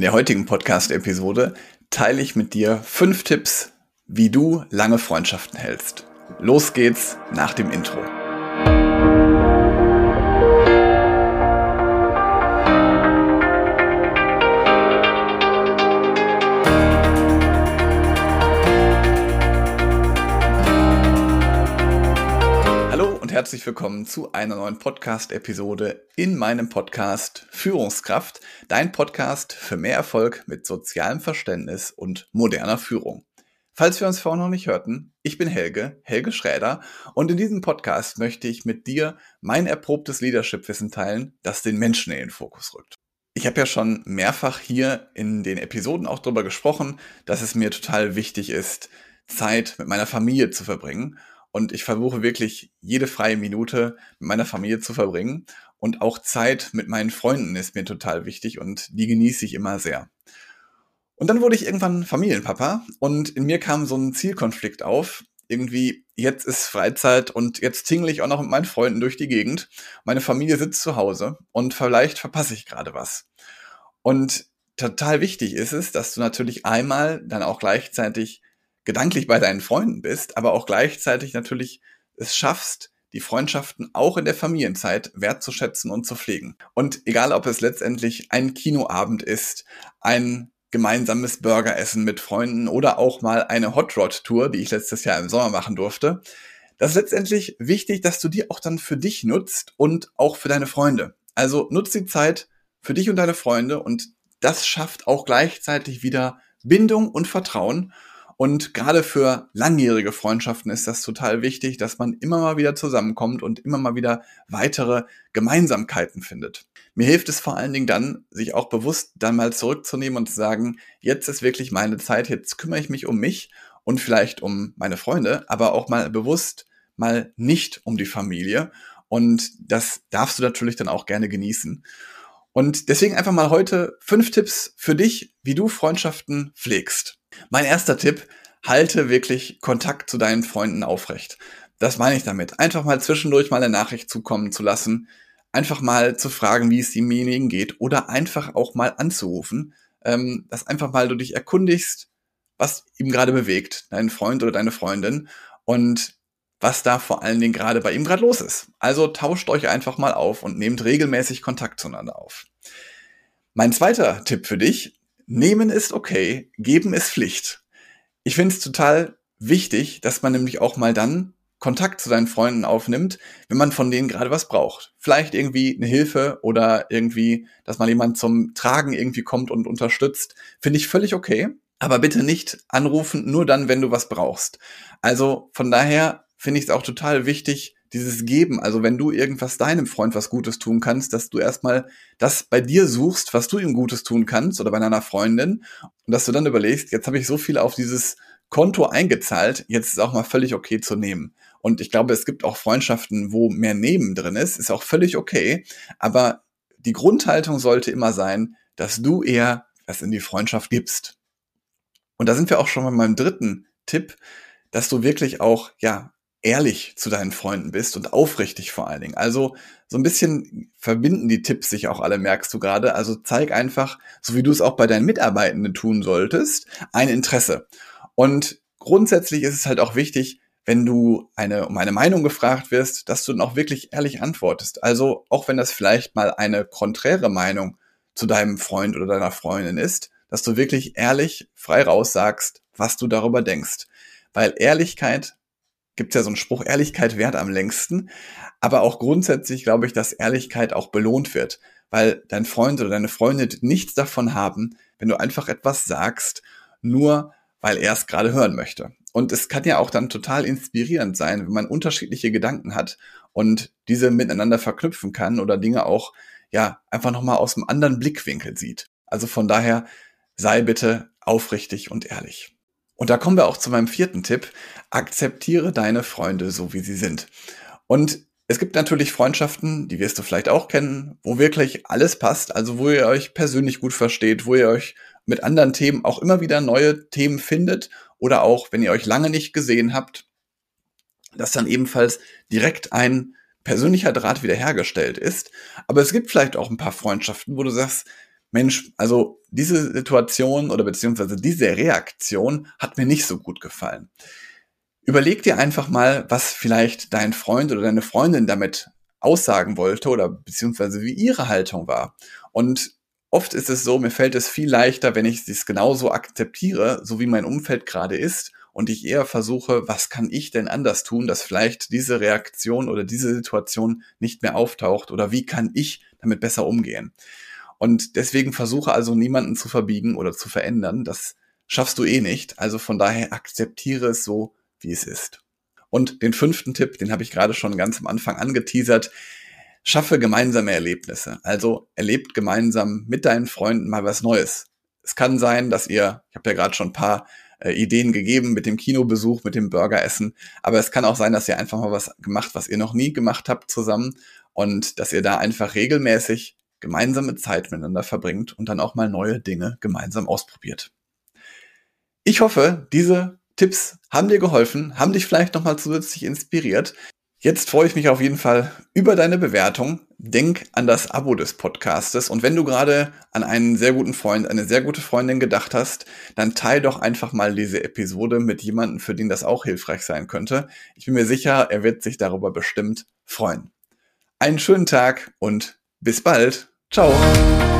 In der heutigen Podcast-Episode teile ich mit dir fünf Tipps, wie du lange Freundschaften hältst. Los geht's nach dem Intro. Herzlich willkommen zu einer neuen Podcast-Episode in meinem Podcast Führungskraft, dein Podcast für mehr Erfolg mit sozialem Verständnis und moderner Führung. Falls wir uns vorher noch nicht hörten, ich bin Helge, Helge Schräder, und in diesem Podcast möchte ich mit dir mein erprobtes Leadership-Wissen teilen, das den Menschen in den Fokus rückt. Ich habe ja schon mehrfach hier in den Episoden auch darüber gesprochen, dass es mir total wichtig ist, Zeit mit meiner Familie zu verbringen und ich versuche wirklich jede freie Minute mit meiner Familie zu verbringen. Und auch Zeit mit meinen Freunden ist mir total wichtig und die genieße ich immer sehr. Und dann wurde ich irgendwann Familienpapa und in mir kam so ein Zielkonflikt auf. Irgendwie, jetzt ist Freizeit und jetzt tingle ich auch noch mit meinen Freunden durch die Gegend. Meine Familie sitzt zu Hause und vielleicht verpasse ich gerade was. Und total wichtig ist es, dass du natürlich einmal dann auch gleichzeitig gedanklich bei deinen Freunden bist, aber auch gleichzeitig natürlich es schaffst, die Freundschaften auch in der Familienzeit wertzuschätzen und zu pflegen. Und egal, ob es letztendlich ein Kinoabend ist, ein gemeinsames Burgeressen mit Freunden oder auch mal eine Hot Rod Tour, die ich letztes Jahr im Sommer machen durfte, das ist letztendlich wichtig, dass du die auch dann für dich nutzt und auch für deine Freunde. Also nutz die Zeit für dich und deine Freunde und das schafft auch gleichzeitig wieder Bindung und Vertrauen und gerade für langjährige Freundschaften ist das total wichtig, dass man immer mal wieder zusammenkommt und immer mal wieder weitere Gemeinsamkeiten findet. Mir hilft es vor allen Dingen dann, sich auch bewusst dann mal zurückzunehmen und zu sagen, jetzt ist wirklich meine Zeit, jetzt kümmere ich mich um mich und vielleicht um meine Freunde, aber auch mal bewusst mal nicht um die Familie. Und das darfst du natürlich dann auch gerne genießen. Und deswegen einfach mal heute fünf Tipps für dich, wie du Freundschaften pflegst. Mein erster Tipp, halte wirklich Kontakt zu deinen Freunden aufrecht. Das meine ich damit. Einfach mal zwischendurch mal eine Nachricht zukommen zu lassen, einfach mal zu fragen, wie es demjenigen geht oder einfach auch mal anzurufen, ähm, dass einfach mal du dich erkundigst, was ihm gerade bewegt, deinen Freund oder deine Freundin und was da vor allen Dingen gerade bei ihm gerade los ist. Also tauscht euch einfach mal auf und nehmt regelmäßig Kontakt zueinander auf. Mein zweiter Tipp für dich, Nehmen ist okay, geben ist Pflicht. Ich finde es total wichtig, dass man nämlich auch mal dann Kontakt zu deinen Freunden aufnimmt, wenn man von denen gerade was braucht. Vielleicht irgendwie eine Hilfe oder irgendwie, dass mal jemand zum Tragen irgendwie kommt und unterstützt. Finde ich völlig okay. Aber bitte nicht anrufen, nur dann, wenn du was brauchst. Also von daher finde ich es auch total wichtig, dieses Geben, also wenn du irgendwas deinem Freund was Gutes tun kannst, dass du erstmal das bei dir suchst, was du ihm Gutes tun kannst oder bei deiner Freundin und dass du dann überlegst, jetzt habe ich so viel auf dieses Konto eingezahlt, jetzt ist auch mal völlig okay zu nehmen. Und ich glaube, es gibt auch Freundschaften, wo mehr Nehmen drin ist, ist auch völlig okay, aber die Grundhaltung sollte immer sein, dass du eher was in die Freundschaft gibst. Und da sind wir auch schon bei meinem dritten Tipp, dass du wirklich auch, ja, ehrlich zu deinen Freunden bist und aufrichtig vor allen Dingen. Also so ein bisschen verbinden die Tipps sich auch alle, merkst du gerade. Also zeig einfach, so wie du es auch bei deinen Mitarbeitenden tun solltest, ein Interesse. Und grundsätzlich ist es halt auch wichtig, wenn du eine, um eine Meinung gefragt wirst, dass du dann auch wirklich ehrlich antwortest. Also auch wenn das vielleicht mal eine konträre Meinung zu deinem Freund oder deiner Freundin ist, dass du wirklich ehrlich frei raus sagst, was du darüber denkst. Weil Ehrlichkeit gibt ja so einen Spruch, Ehrlichkeit wert am längsten. Aber auch grundsätzlich glaube ich, dass Ehrlichkeit auch belohnt wird, weil dein Freund oder deine Freundin nichts davon haben, wenn du einfach etwas sagst, nur weil er es gerade hören möchte. Und es kann ja auch dann total inspirierend sein, wenn man unterschiedliche Gedanken hat und diese miteinander verknüpfen kann oder Dinge auch, ja, einfach nochmal aus einem anderen Blickwinkel sieht. Also von daher sei bitte aufrichtig und ehrlich. Und da kommen wir auch zu meinem vierten Tipp. Akzeptiere deine Freunde so, wie sie sind. Und es gibt natürlich Freundschaften, die wirst du vielleicht auch kennen, wo wirklich alles passt, also wo ihr euch persönlich gut versteht, wo ihr euch mit anderen Themen auch immer wieder neue Themen findet oder auch, wenn ihr euch lange nicht gesehen habt, dass dann ebenfalls direkt ein persönlicher Draht wiederhergestellt ist. Aber es gibt vielleicht auch ein paar Freundschaften, wo du sagst, Mensch, also diese Situation oder beziehungsweise diese Reaktion hat mir nicht so gut gefallen. Überleg dir einfach mal, was vielleicht dein Freund oder deine Freundin damit aussagen wollte oder beziehungsweise wie ihre Haltung war. Und oft ist es so, mir fällt es viel leichter, wenn ich es genauso akzeptiere, so wie mein Umfeld gerade ist und ich eher versuche, was kann ich denn anders tun, dass vielleicht diese Reaktion oder diese Situation nicht mehr auftaucht oder wie kann ich damit besser umgehen. Und deswegen versuche also niemanden zu verbiegen oder zu verändern. Das schaffst du eh nicht. Also von daher akzeptiere es so, wie es ist. Und den fünften Tipp, den habe ich gerade schon ganz am Anfang angeteasert. Schaffe gemeinsame Erlebnisse. Also erlebt gemeinsam mit deinen Freunden mal was Neues. Es kann sein, dass ihr, ich habe ja gerade schon ein paar äh, Ideen gegeben mit dem Kinobesuch, mit dem Burgeressen, aber es kann auch sein, dass ihr einfach mal was gemacht, was ihr noch nie gemacht habt zusammen und dass ihr da einfach regelmäßig gemeinsame Zeit miteinander verbringt und dann auch mal neue Dinge gemeinsam ausprobiert. Ich hoffe, diese Tipps haben dir geholfen, haben dich vielleicht nochmal zusätzlich inspiriert. Jetzt freue ich mich auf jeden Fall über deine Bewertung. Denk an das Abo des Podcastes. Und wenn du gerade an einen sehr guten Freund, eine sehr gute Freundin gedacht hast, dann teil doch einfach mal diese Episode mit jemandem, für den das auch hilfreich sein könnte. Ich bin mir sicher, er wird sich darüber bestimmt freuen. Einen schönen Tag und bis bald. 赵。